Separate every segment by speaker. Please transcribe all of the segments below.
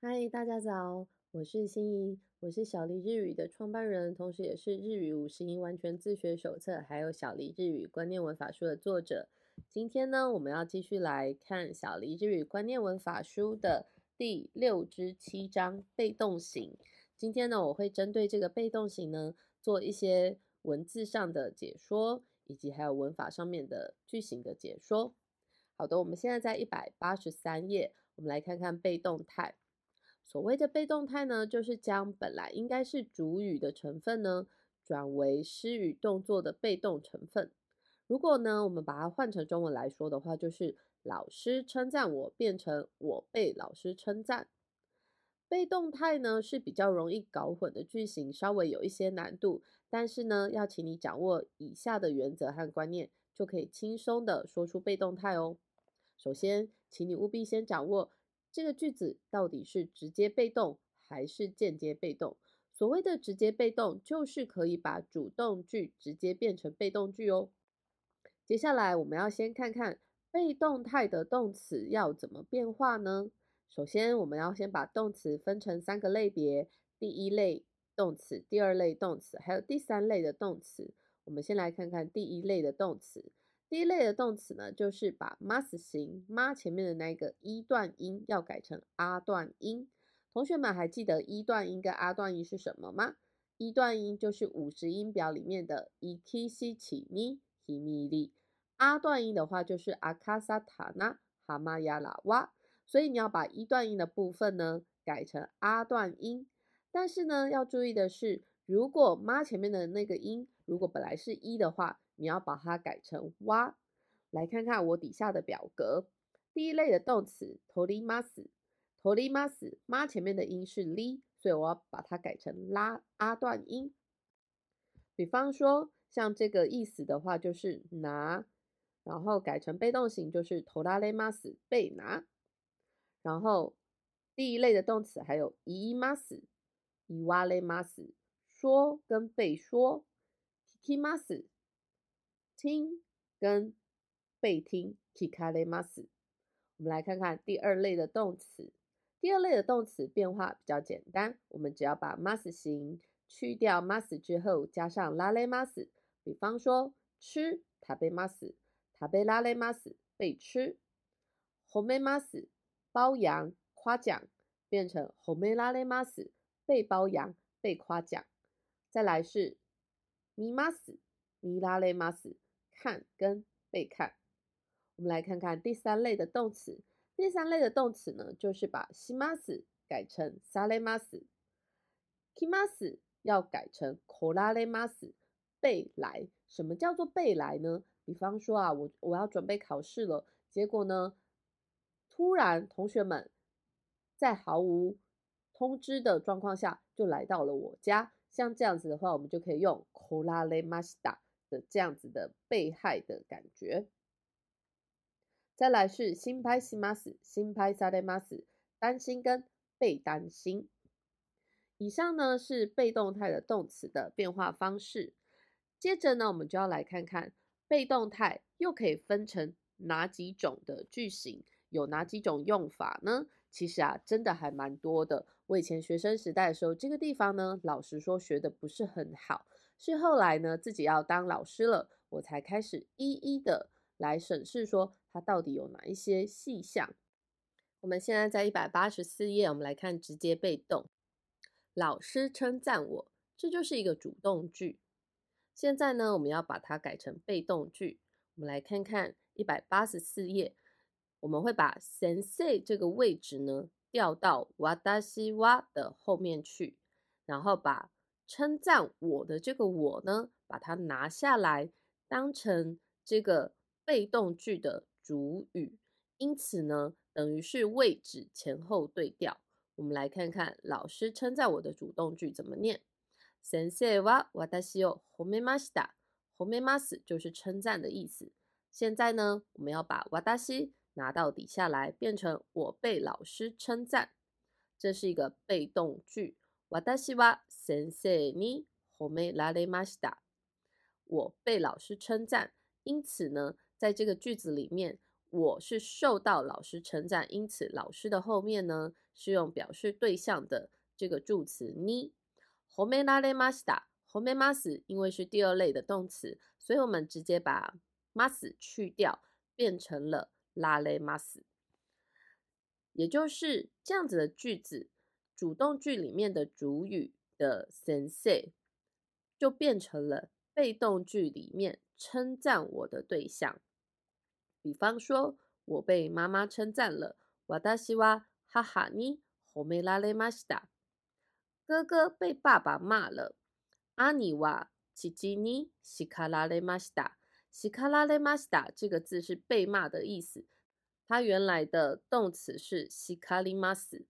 Speaker 1: 嗨，大家早，我是心怡，我是小黎日语的创办人，同时也是日语五十音完全自学手册，还有小黎日语观念文法书的作者。今天呢，我们要继续来看小黎日语观念文法书的第六至七章被动型。今天呢，我会针对这个被动型呢，做一些文字上的解说，以及还有文法上面的句型的解说。好的，我们现在在一百八十三页，我们来看看被动态。所谓的被动态呢，就是将本来应该是主语的成分呢，转为施语动作的被动成分。如果呢，我们把它换成中文来说的话，就是老师称赞我变成我被老师称赞。被动态呢是比较容易搞混的句型，稍微有一些难度，但是呢，要请你掌握以下的原则和观念，就可以轻松的说出被动态哦。首先，请你务必先掌握。这个句子到底是直接被动还是间接被动？所谓的直接被动，就是可以把主动句直接变成被动句哦。接下来我们要先看看被动态的动词要怎么变化呢？首先，我们要先把动词分成三个类别：第一类动词、第二类动词，还有第三类的动词。我们先来看看第一类的动词。第一类的动词呢，就是把 must 型 m 前面的那个一段音要改成阿段音。同学们还记得一段音跟阿段音是什么吗？一段音就是五十音表里面的 i k s i chi ni hi mi li，r 段音的话就是 akasa ta na ha ma ya la wa。所以你要把一段音的部分呢改成阿段音。但是呢，要注意的是，如果 m 前面的那个音如果本来是一的话，你要把它改成哇，来看看我底下的表格。第一类的动词 torimas，torimas，妈前面的音是 li，所以我要把它改成拉阿段音。比方说，像这个意思的话，就是拿，然后改成被动型就是 toralemas，被拿。然后第一类的动词还有 imas，iwalemas，说跟被说，kikimas。听跟被听，kikalemas。我们来看看第二类的动词。第二类的动词变化比较简单，我们只要把 mas 型去掉 mas 之后，加上 lalemas。比方说吃，tabemas，tabelalemas，被吃。homemas，包养、夸奖，变成 homelalemas，被包养、被夸奖。再来是 mimas，milalemas。看跟被看，我们来看看第三类的动词。第三类的动词呢，就是把西马斯改成萨雷马斯，k i m a s 要改成科拉雷马斯，背来。什么叫做背来呢？比方说啊，我我要准备考试了，结果呢，突然同学们在毫无通知的状况下就来到了我家，像这样子的话，我们就可以用科拉雷马斯达。的这样子的被害的感觉，再来是心拍西马斯，心拍萨雷马斯，担心跟被担心。以上呢是被动态的动词的变化方式。接着呢，我们就要来看看被动态又可以分成哪几种的句型，有哪几种用法呢？其实啊，真的还蛮多的。我以前学生时代的时候，这个地方呢，老实说学的不是很好。是后来呢，自己要当老师了，我才开始一一的来审视，说它到底有哪一些细项。我们现在在一百八十四页，我们来看直接被动。老师称赞我，这就是一个主动句。现在呢，我们要把它改成被动句。我们来看看一百八十四页，我们会把 sensei 这个位置呢调到 wadashi wa 的后面去，然后把称赞我的这个我呢，把它拿下来，当成这个被动句的主语，因此呢，等于是位置前后对调。我们来看看老师称赞我的主动句怎么念。先生は私を褒めました。褒めます就是称赞的意思。现在呢，我们要把私拿到底下来，变成我被老师称赞。这是一个被动句。 私は先生に褒められました。我被老师称赞，因此呢，在这个句子里面，我是受到老师称赞，因此老师的后面呢 是用表示对象的这个助词に。褒められました。褒めます因为是第二类的动词，所以我们直接把ます去掉，变成了られます。也就是这样子的句子， 主动句里面的主语的先生就变成了被动句里面称赞我的对象。比方说，我被妈妈称赞了。私は母に褒められました。哥哥被爸爸骂了。兄は父に叱られました。叱られました这个字是被骂的意思，它原来的动词是叱ります，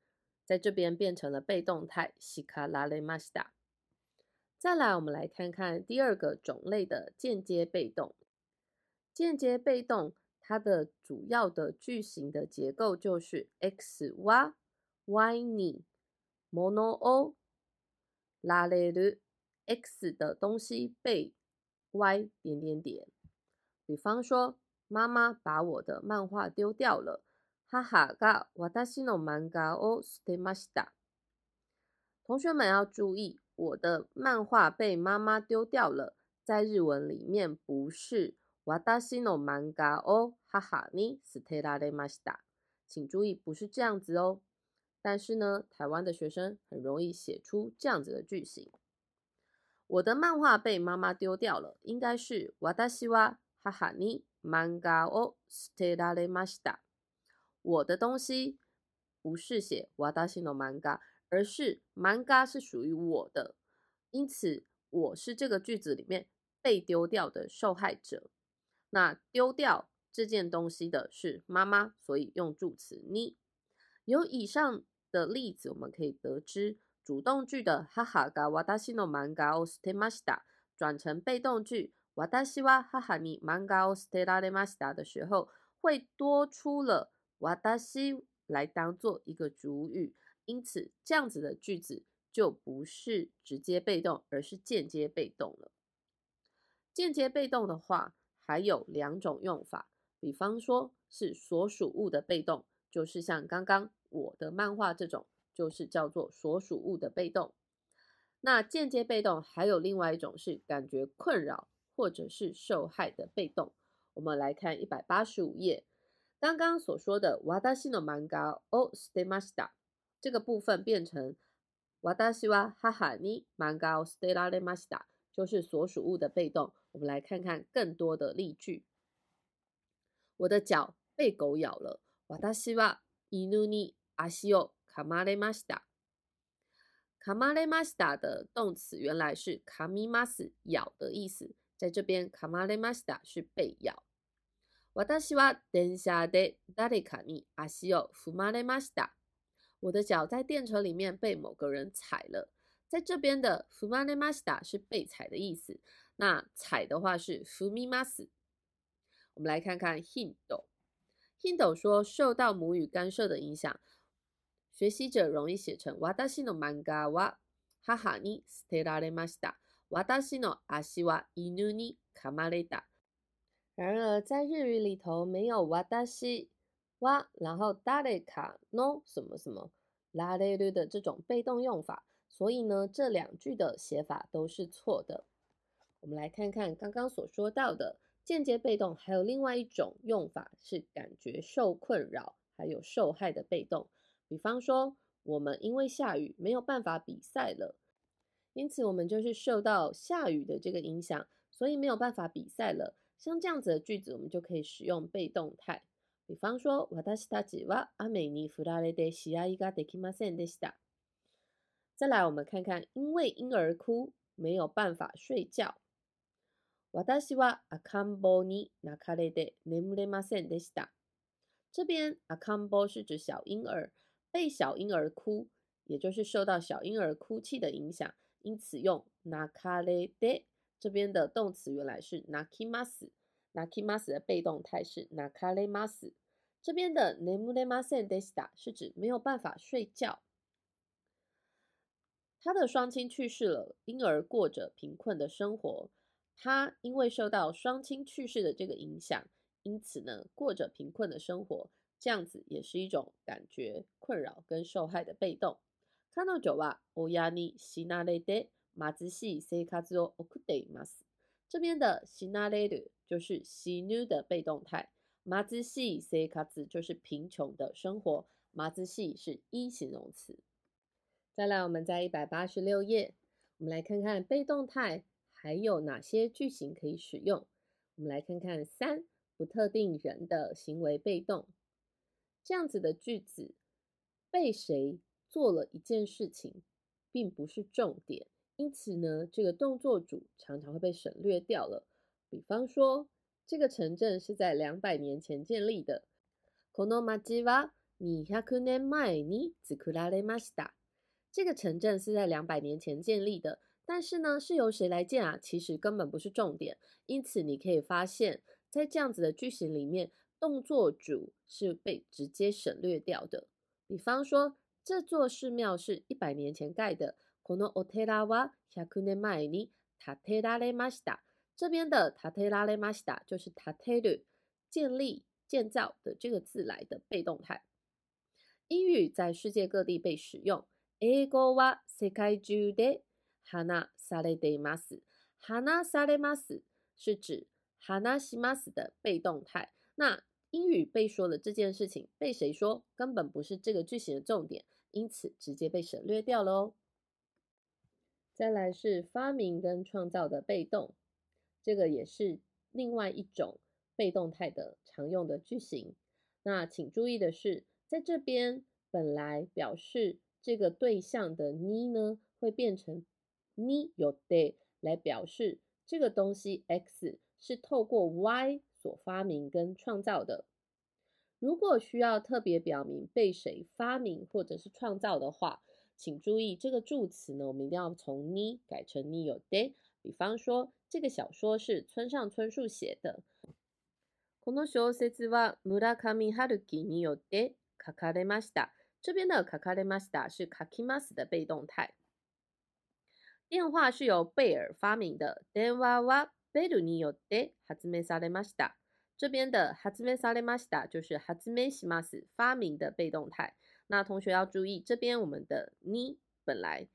Speaker 1: 在这边变成了被动态叱られました。再来，我们来看看第二个种类的间接被动。间接被动。它的主要的句型的结构就是 x は y に物をられる x 的东西被 y 点点点。比方说，妈妈把我的漫画丢掉了。 母が私の漫画を捨てました。同学们要注意，我的漫画被妈妈丢掉了，在日文里面不是。私の漫画を母に捨てられました。请注意，不是这样子哦。但是呢，台湾的学生很容易写出这样子的句型。我的漫画被妈妈丢掉了，应该是私は母に漫画を捨てられました。 我的东西不是写私の漫画，而是漫画是属于我的，因此我是这个句子里面被丢掉的受害者。那丢掉这件东西的是妈妈，所以用助词你。由以上的例子，我们可以得知，主动句的哈哈が私の漫画を捨てました转成被动句私は母に漫画を捨てられました的时候，会多出了 瓦达西来当做一个主语，因此这样子的句子就不是直接被动，而是间接被动了。间接被动的话。还有两种用法，比方说是所属物的被动，就是像刚刚我的漫画这种，就是叫做所属物的被动。那间接被动还有另外一种是感觉困扰或者是受害的被动。我们来看一百八十五页，刚刚所说的私の漫画を捨てました，这个部分变成私は母に漫画を捨てられました，就是所属物的被动。我们来看看更多的例句。我的脚被狗咬了。私は犬に足を噛まれました。噛まれました的动词原来是噛みます咬的意思，在这边噛まれました是被咬。 私は電車で誰かに足を踏まれました。我的脚在电车里面被某个人踩了。在这边的踏まれました是被踩的意思。那踩的话是 fumimas。我们来看看 Hindo。Hindo 说，受到母语干涉的影响，学习者容易写成私の漫画は母に捨てられました。私の足は犬に噛まれた。 然而，在日语里头没有私は，然后誰かの什么什么られる的这种被动用法，所以呢，这两句的写法都是错的。我们来看看刚刚所说到的间接被动，还有另外一种用法是感觉受困扰，还有受害的被动。比方说，我们因为下雨没有办法比赛了，因此我们就是受到下雨的这个影响，所以没有办法比赛了。 像这样子的句子，我们就可以使用被动态。比方说，私たちは雨に降られて試合ができませんでした。再来，我们看看因为婴儿哭没有办法睡觉。私は赤ん坊に泣かれて眠れませんでした。这边赤ん坊是指小婴儿，被小婴儿哭，也就是受到小婴儿哭泣的影响，因此用泣かれて。 这边的动词原来是泣きます，泣きます的被动态是泣かれます。这边的眠れませんでした是指没有办法睡觉。他的双亲去世了，婴儿过着贫困的生活。他因为受到双亲去世的这个影响，因此呢，过着贫困的生活。 这样子也是一种感觉困扰跟受害的被动。看到九啊，欧亚尼西纳雷德 马兹西塞卡兹奥库德马斯，这边的西纳雷德就是西努的被动态，马兹西塞卡兹就是贫穷的生活，马兹西是一形容词。再来，我们在一百八十六页，我们来看看被动态还有哪些句型可以使用。我们来看看三不特定人的行为被动。这样子的句子，被谁做了一件事情，并不是重点，因此呢，这个动作主常常会被省略掉了。比方说，这个城镇是在两百年前建立的。この町は二百年前に作られました。这个城镇是在两百年前建立的，但是呢，是由谁来建啊？其实根本不是重点。因此，你可以发现，在这样子的句型里面。动作主是被直接省略掉的。比方说，这座寺庙是一百年前盖的。 このお寺は百年前に建てられました。这边的建てられました就是建てる建立、建造的这个字来的被动态。英语在世界各地被使用。英語は世界中で話されています。話されます是指話します的被动态。那英语被说的这件事情被谁说，根本不是这个句型的重点，因此直接被省略掉了哦。 再来是发明跟创造的被动，这个也是另外一种被动态的常用的句型。那请注意的是，在这边本来表示这个对象的你呢，会变成你有的来表示这个东西 X 是透过 Y。所发明跟创造的，如果需要特别表明被谁发明或者是创造的话，请注意这个助词呢，我们一定要从你改成你有的。比方说，这个小说是村上春树写的。この小説は村上春樹によって書かれました。这边的書かれました是書きます的被动态。电话是由贝尔发明的。電話は贝鲁尼有的発明されました。这边的発明されました就是発明します发明的被动态。 那同学要注意，这边我们的你本来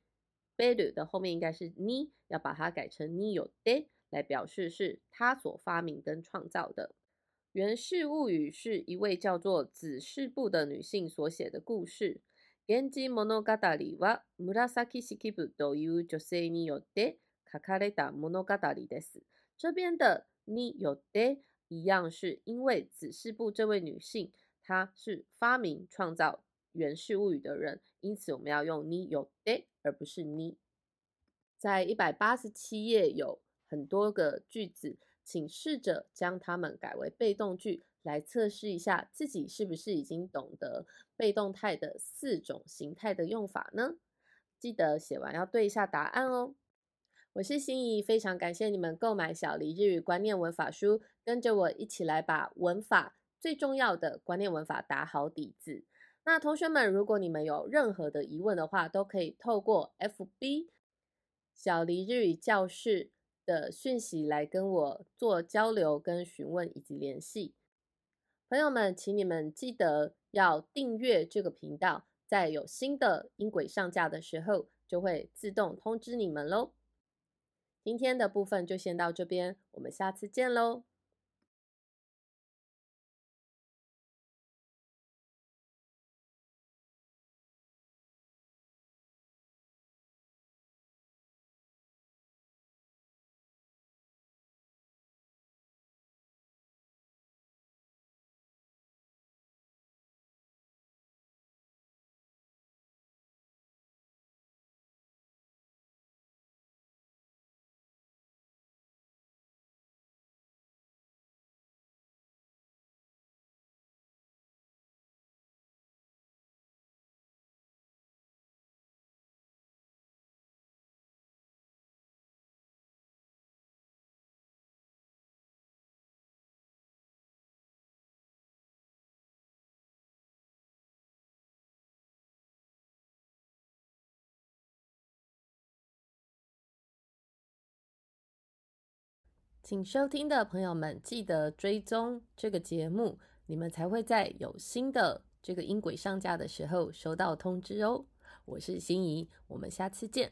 Speaker 1: 贝鲁的后面应该是你，要把它改成你有的来表示是他所发明跟创造的。《源氏物语》是一位叫做子氏部的女性所写的故事。源氏物語は紫式部という女性によって書かれた物語です。这边的你有的一样，是因为子氏部这位女性，她是发明创造《 源氏物语》的人，因此我们要用你有的，而不是你。在一百八十七页有很多个句子，请试着将它们改为被动句，来测试一下自己是不是已经懂得被动态的四种形态的用法呢？记得写完要对一下答案哦。我是心怡，非常感谢你们购买小黎日语观念文法书，跟着我一起来把文法最重要的观念文法打好底子。那同学们，如果你们有任何的疑问的话，都可以透过 FB 小黎日语教室的讯息来跟我做交流、跟询问以及联系。朋友们，请你们记得要订阅这个频道，在有新的音轨上架的时候，就会自动通知你们喽。今天的部分就先到这边，我们下次见喽。请收听的朋友们，记得追踪这个节目，你们才会在有新的这个音轨上架的时候收到通知哦。我是心仪，我们下次见。